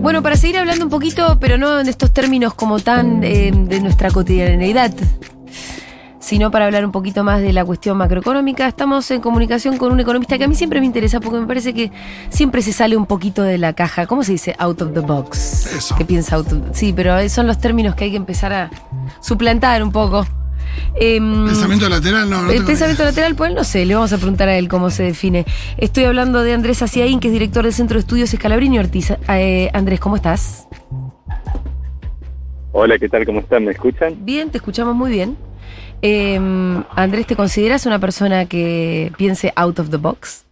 Bueno, para seguir hablando un poquito, pero no en estos términos como tan eh, de nuestra cotidianeidad, sino para hablar un poquito más de la cuestión macroeconómica, estamos en comunicación con un economista que a mí siempre me interesa porque me parece que siempre se sale un poquito de la caja. ¿Cómo se dice? Out of the box. Eso. ¿Qué piensa out of- Sí, pero son los términos que hay que empezar a suplantar un poco. Em, Pensamiento lateral, no, no el pensamiento idea. lateral, pues no sé, le vamos a preguntar a él cómo se define. Estoy hablando de Andrés Aciaín, que es director del Centro de Estudios Escalabrini Ortiz. Eh, Andrés, ¿cómo estás? Hola, ¿qué tal? ¿Cómo están? ¿Me escuchan? Bien, te escuchamos muy bien. Eh, Andrés, ¿te consideras una persona que piense out of the box?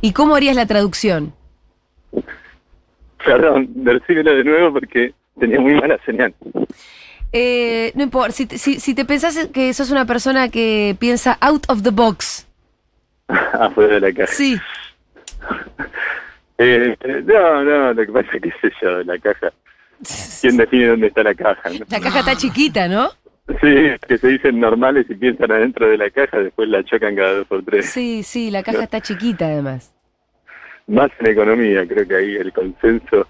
¿Y cómo harías la traducción? Perdón, decímelo de nuevo porque tenía muy mala señal. Eh, no importa, si, te- si, si te pensás que sos una persona que piensa out of the box, Afuera de la caja. sí. Eh, no, no, lo que pasa es que sé yo, la caja. ¿Quién define dónde está la caja? no? La caja está chiquita, ¿no? Sí, que se dicen normales y piensan adentro de la caja, después la chocan cada dos por tres. Sí, sí, la caja está chiquita además. Más en economía, creo que ahí el consenso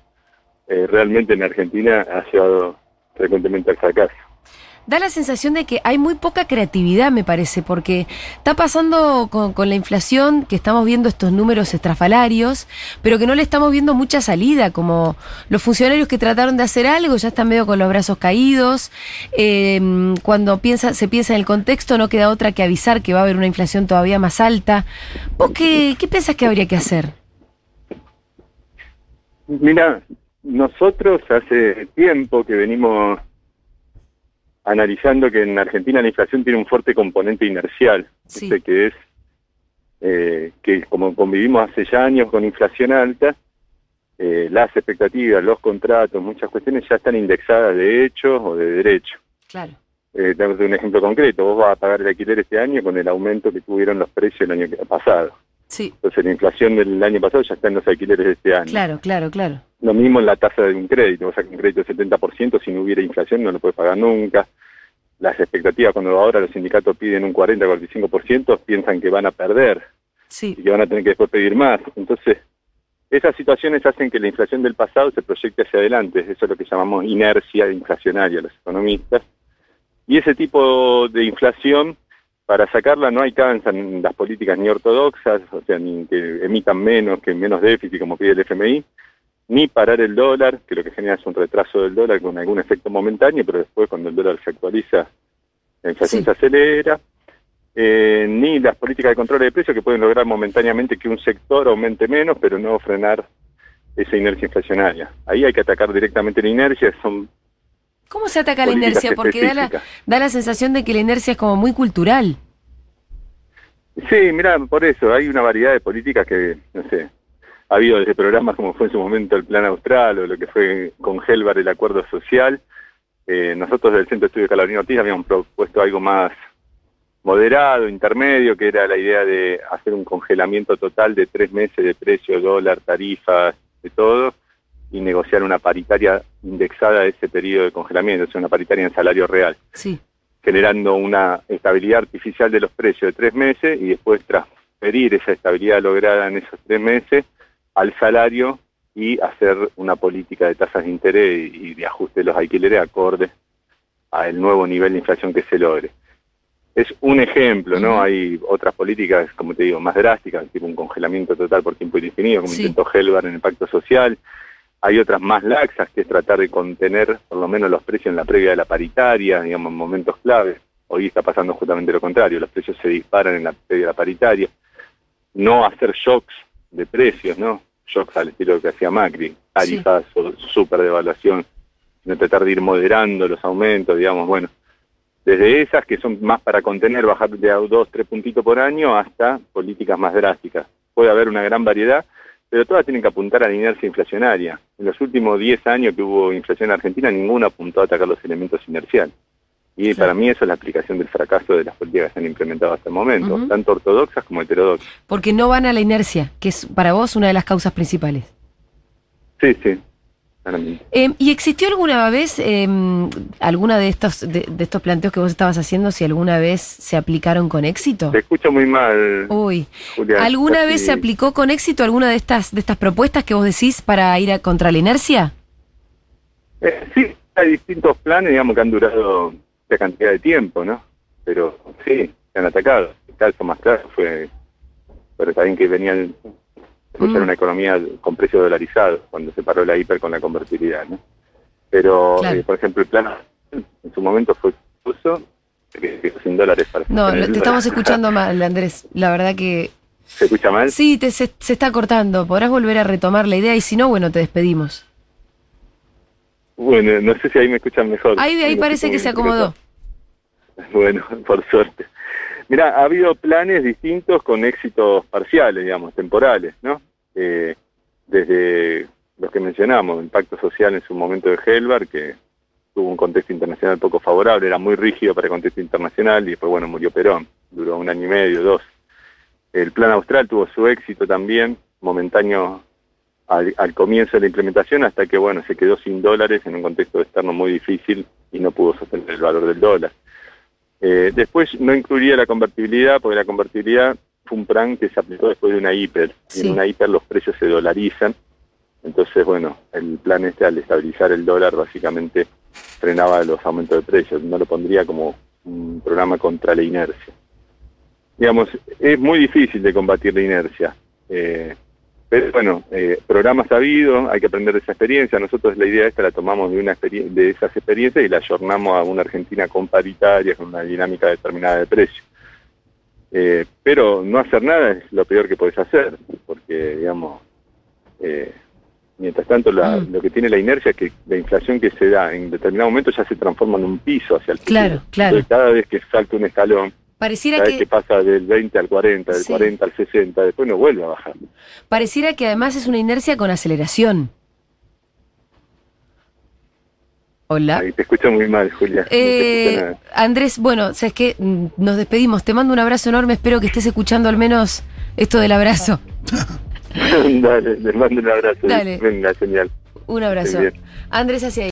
eh, realmente en Argentina ha llevado frecuentemente al fracaso. Da la sensación de que hay muy poca creatividad, me parece, porque está pasando con, con la inflación que estamos viendo estos números estrafalarios, pero que no le estamos viendo mucha salida, como los funcionarios que trataron de hacer algo ya están medio con los brazos caídos. eh, cuando piensa, se piensa en el contexto, no queda otra que avisar que va a haber una inflación todavía más alta. ¿Vos qué, qué pensás que habría que hacer? Mira, nosotros hace tiempo que venimos analizando que en Argentina la inflación tiene un fuerte componente inercial, Sí. este que es eh, que como convivimos hace ya años con inflación alta, eh, las expectativas, los contratos, muchas cuestiones ya están indexadas de hechos o de derecho. Claro. Eh, tenemos un ejemplo concreto, vos vas a pagar el alquiler este año con el aumento que tuvieron los precios el año pasado. Sí, Entonces la inflación del año pasado ya está en los alquileres de este año. claro, claro, claro. Lo mismo en la tasa de un crédito. Sacas un crédito del 70%, si no hubiera inflación no lo puedes pagar nunca. Las expectativas, cuando ahora los sindicatos piden un 40-45%, piensan que van a perder Sí, y que van a tener que después pedir más. Entonces, esas situaciones hacen que la inflación del pasado se proyecte hacia adelante. Eso es lo que llamamos inercia inflacionaria los economistas. Y ese tipo de inflación, para sacarla no alcanzan las políticas ni ortodoxas, o sea, ni que emitan menos, que menos déficit, como pide el FMI, ni parar el dólar, que lo que genera es un retraso del dólar con algún efecto momentáneo, pero después cuando el dólar se actualiza, la inflación Sí. se acelera, eh, ni las políticas de control de precios que pueden lograr momentáneamente que un sector aumente menos, pero no frenar esa inercia inflacionaria. Ahí hay que atacar directamente la inercia, son ¿Cómo se ataca la inercia? Porque da la, da la sensación de que la inercia es como muy cultural. Sí, mira, por eso hay una variedad de políticas que, no sé, ha habido desde programas como fue en su momento el Plan Austral o lo que fue con Helvar el Acuerdo Social. Eh, nosotros del Centro de Estudio Calabrini Ortiz habíamos propuesto algo más moderado, intermedio, que era la idea de hacer un congelamiento total de tres meses de precio, dólar, tarifas, de todo, y negociar una paritaria indexada a ese periodo de congelamiento, o sea, una paritaria en salario real Sí. generando una estabilidad artificial de los precios de tres meses y después transferir esa estabilidad lograda en esos tres meses al salario y hacer una política de tasas de interés y de ajuste de los alquileres acorde al nuevo nivel de inflación que se logre. Es un ejemplo, ¿no? Hay otras políticas, como te digo, más drásticas, tipo un congelamiento total por tiempo indefinido, como Sí. intentó Helvar en el Pacto Social. Hay otras más laxas, que es tratar de contener por lo menos los precios en la previa de la paritaria, digamos, en momentos claves. Hoy está pasando justamente lo contrario, los precios se disparan en la previa de la paritaria. No hacer shocks de precios, ¿no? Shocks al estilo que hacía Macri, tarifas o super devaluación, sino tratar de ir moderando los aumentos, digamos, bueno. Desde esas que son más para contener, bajar de a dos, tres puntitos por año, hasta políticas más drásticas. Puede haber una gran variedad, pero todas tienen que apuntar a la inercia inflacionaria. En los últimos 10 años que hubo inflación en Argentina, ninguno apuntó a atacar los elementos inerciales. Y Claro. para mí eso es la explicación del fracaso de las políticas que se han implementado hasta el momento, Ujú. tanto ortodoxas como heterodoxas. Porque no van a la inercia, que es para vos una de las causas principales. Sí, sí. claramente. Eh, ¿Y existió alguna vez eh, alguna de estos de, de estos planteos que vos estabas haciendo, si alguna vez se aplicaron con éxito? Te escucho muy mal, Uy, Julia. ¿alguna vez se aplicó con éxito alguna de estas de estas propuestas que vos decís para ir a contra la inercia? Eh, sí, hay distintos planes, digamos, que han durado esta cantidad de tiempo, ¿no? Pero sí, se han atacado. El caso más claro fue, pero también que venían escuchar Mm. una economía con precio dolarizado, cuando se paró la hiper con la convertibilidad, ¿no? Pero, Claro. eh, por ejemplo, el plan en su momento fue uso sin dólares para No, te estamos escuchando mal, Andrés. La verdad que ¿Se escucha mal? sí, te, se, se está cortando. Podrás volver a retomar la idea y si no, bueno, te despedimos. Bueno, no sé si ahí me escuchan mejor. Ahí, ahí parece que se acomodó. Bueno, por suerte. Mira, ha habido planes distintos con éxitos parciales, digamos, temporales, ¿no? Eh, desde los que mencionamos, el pacto social en su momento de Helvar, que tuvo un contexto internacional poco favorable, era muy rígido para el contexto internacional y después, bueno, murió Perón, duró un año y medio, dos. El plan austral tuvo su éxito también, momentáneo al, al comienzo de la implementación, hasta que, bueno, se quedó sin dólares en un contexto externo muy difícil y no pudo sostener el valor del dólar. Eh, después no incluiría la convertibilidad, porque la convertibilidad fue un plan que se aplicó después de una hiper. Y en una hiper los precios se dolarizan. Entonces, bueno, el plan este al estabilizar el dólar básicamente frenaba los aumentos de precios. No lo pondría como un programa contra la inercia. Digamos, es muy difícil de combatir la inercia. Eh, pero bueno, eh, programas ha habido, hay que aprender de esa experiencia. Nosotros la idea esta la tomamos de una de esas experiencias y la ayornamos a una Argentina con paritarias, con una dinámica determinada de precio. Eh, pero no hacer nada es lo peor que podés hacer, porque, digamos, eh, mientras tanto la- Mm. lo que tiene la inercia es que la inflación que se da en determinado momento ya se transforma en un piso hacia el futuro. Claro, claro. Entonces, cada vez que salta un escalón, Pareciera cada vez que que pasa del 20 al 40, del Sí. 40 al 60, después no vuelve a bajar. pareciera que además es una inercia con aceleración. Hola. Ahí te escucho muy mal, Julia. No te Eh, nada. Andrés, bueno, sabes que nos despedimos. Te mando un abrazo enorme. Espero que estés escuchando al menos esto del abrazo. Dale, les mando un abrazo. Dale. Venga, señal. Un abrazo. Andrés hacia